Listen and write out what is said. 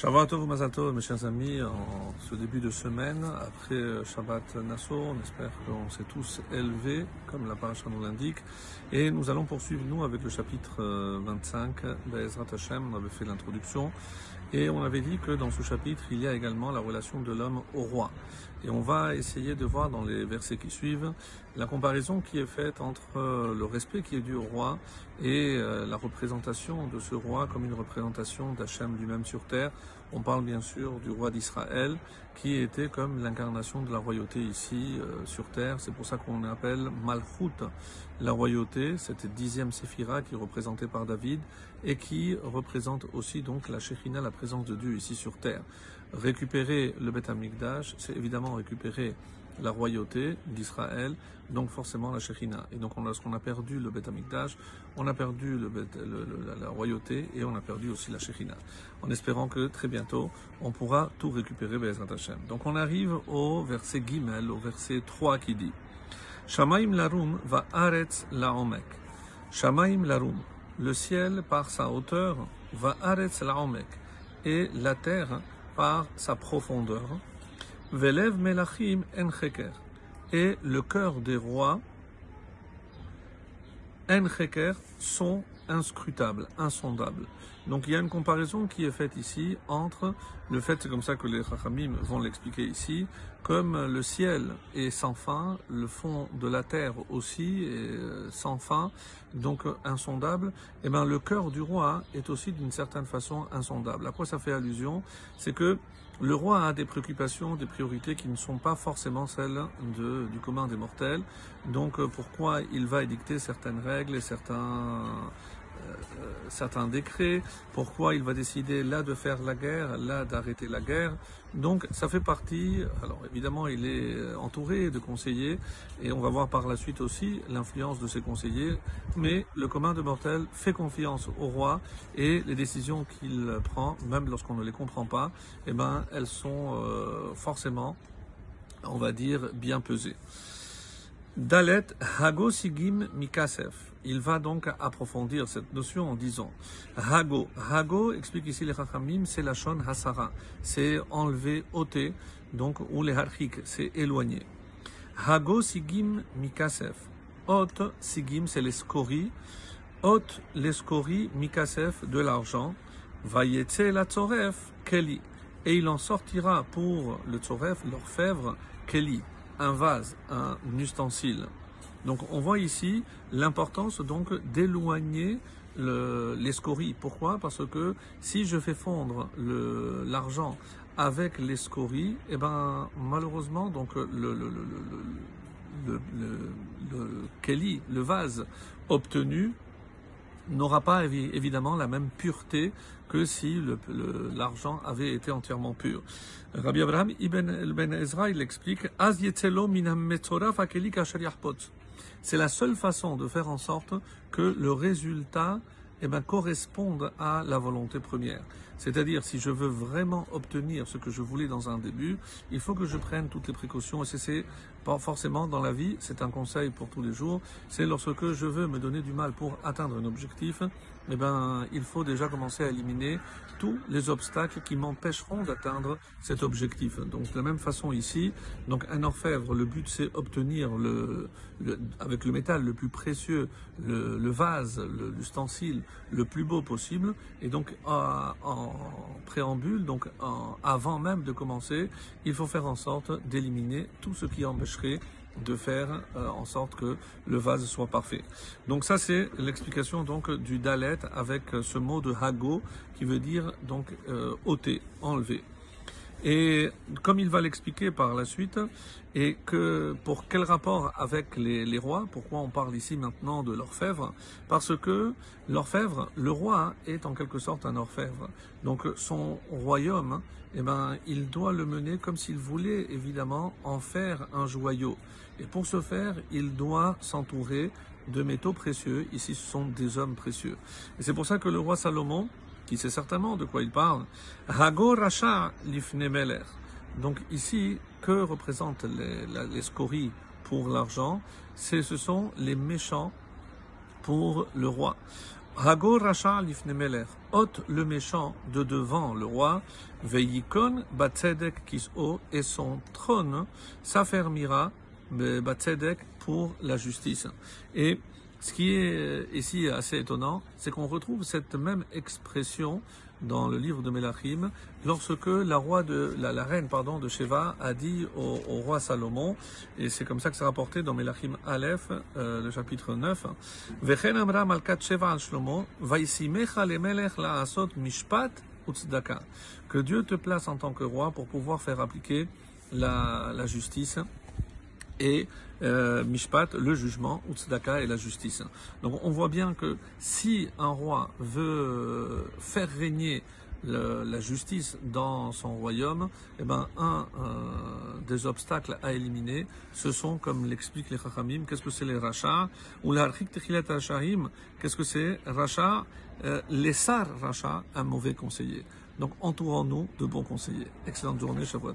Shabbat Tov mes chers amis, en ce début de semaine, après Shabbat Nassau, on espère qu'on s'est tous élevés, comme la paracha nous l'indique, et nous allons poursuivre, nous, avec le chapitre 25 d'Ezrat Hashem, on avait fait l'introduction, et on avait dit que dans ce chapitre, il y a également la relation de l'homme au roi. Et on va essayer de voir dans les versets qui suivent la comparaison qui est faite entre le respect qui est dû au roi et euh, la représentation de ce roi comme une représentation d'Hachem lui-même sur terre. On parle bien sûr du roi d'Israël qui était comme l'incarnation de la royauté ici euh, sur terre. C'est pour ça qu'on appelle Malchut la royauté, cette dixième séphira qui est représentée par David et qui représente aussi donc la Shekhinah, la présence de Dieu ici sur terre. Récupérer le Beth Amikdash, c'est évidemment récupérer la royauté d'Israël, donc forcément la Shekhinah. Et donc lorsqu'on a perdu le Beth Amikdash, on a perdu la, royauté et on a perdu aussi la Shekhinah. En espérant que très bientôt, on pourra tout récupérer. Donc on arrive au verset Gimel, au verset 3 qui dit Shamaim larum va aretz laomek. Shamaim larum, le ciel par sa hauteur va aretz laomek et la terre par sa profondeur. Velev melachim en et le cœur des rois en sont inscrutables, insondables. Donc il y a une comparaison qui est faite ici entre le fait, c'est comme ça que les Chachamim vont l'expliquer ici, comme le ciel est sans fin, le fond de la terre aussi est sans fin, donc insondable, et eh bien le cœur du roi est aussi d'une certaine façon insondable. À quoi ça fait allusion? C'est que le roi a des préoccupations, des priorités qui ne sont pas forcément celles du commun des mortels. Donc pourquoi il va édicter certaines règles et certains certains décrets, pourquoi il va décider là de faire la guerre, là d'arrêter la guerre. Donc ça fait partie, alors évidemment il est entouré de conseillers et on va voir par la suite aussi l'influence de ces conseillers, mais le commun de mortels fait confiance au roi et les décisions qu'il prend, même lorsqu'on ne les comprend pas, eh ben, elles sont euh, forcément, on va dire, bien pesées. Dalet Hagosigim Mikasef. Il va donc approfondir cette notion en disant Hago. Hago, explique ici les Chachamim, c'est la Shon Hasara. C'est enlever, ôter, donc, ou les Harchik, c'est éloigner. Hago Sigim Mikasef. Ot Sigim, c'est les scories. Ot les scories Mikasef de l'argent. Vayetse la Tzoref Keli. Et il en sortira pour le Tzoref, l'orfèvre, Keli un vase, un ustensile. Donc on voit ici l'importance donc d'éloigner les scories. Pourquoi Parce que si je fais fondre l'argent avec les scories, eh ben malheureusement donc le, le, le, le, le, Kelly, le vase obtenu n'aura pas évidemment la même pureté que si l'argent avait été entièrement pur. Rabbi Abraham Ibn Ben Ezra, il explique C'est la seule façon de faire en sorte que le résultat eh ben, corresponde à la volonté première. C'est-à-dire, si je veux vraiment obtenir ce que je voulais dans un début, il faut que je prenne toutes les précautions. Et c'est pas forcément dans la vie, c'est un conseil pour tous les jours. C'est lorsque je veux me donner du mal pour atteindre un objectif, eh ben, il faut déjà commencer à éliminer tous les obstacles qui m'empêcheront d'atteindre cet objectif. Donc, de la même façon ici, donc un orfèvre, le but c'est obtenir le, avec le métal le plus précieux, le, le vase, l'ustensile le, plus beau possible. Et donc, en, préambule, donc avant même de commencer, il faut faire en sorte d'éliminer tout ce qui empêcherait de faire euh, en sorte que le vase soit parfait. Donc ça c'est l'explication donc du dalet avec ce mot de hago qui veut dire donc euh, ôter, enlever. Et comme il va l'expliquer par la suite, et que pour quel rapport avec les, rois, pourquoi on parle ici maintenant de l'orfèvre? Parce que l'orfèvre, le roi est en quelque sorte un orfèvre. Donc son royaume, eh ben, il doit le mener comme s'il voulait évidemment en faire un joyau. Et pour ce faire, il doit s'entourer de métaux précieux. Ici, ce sont des hommes précieux. Et c'est pour ça que le roi Salomon, qui sait certainement de quoi il parle. Hago Racha Lifnemeler. Donc ici, que représentent les, les scories pour l'argent? Ce sont les méchants pour le roi. Hagor Racha lifnemelech, ôte le méchant de devant le roi, veikon batzedek kis'o, et son trône s'affermira batzedek pour la justice. Et ce qui est ici assez étonnant, c'est qu'on retrouve cette même expression dans le livre de Melachim, lorsque la, reine de Sheva a dit au, roi Salomon, et c'est comme ça que c'est rapporté dans Melachim Aleph, euh, le chapitre 9, Vechen amra malkat Sheva al Shlomo, vaisimecha lemelech la'asot mishpat utzdaka. Que Dieu te place en tant que roi pour pouvoir faire appliquer la justice et euh, Mishpat, le jugement, Utzdaka et la justice. Donc on voit bien que si un roi veut faire régner la justice dans son royaume, eh ben un des obstacles à éliminer, ce sont, comme l'expliquent les Chachamim, qu'est-ce que c'est les rachas? Ou l'archik techilat shahim qu'est-ce que c'est? Rachat, euh, les sar un mauvais conseiller. Donc entourons-nous de bons conseillers. Excellente journée, Shavuot.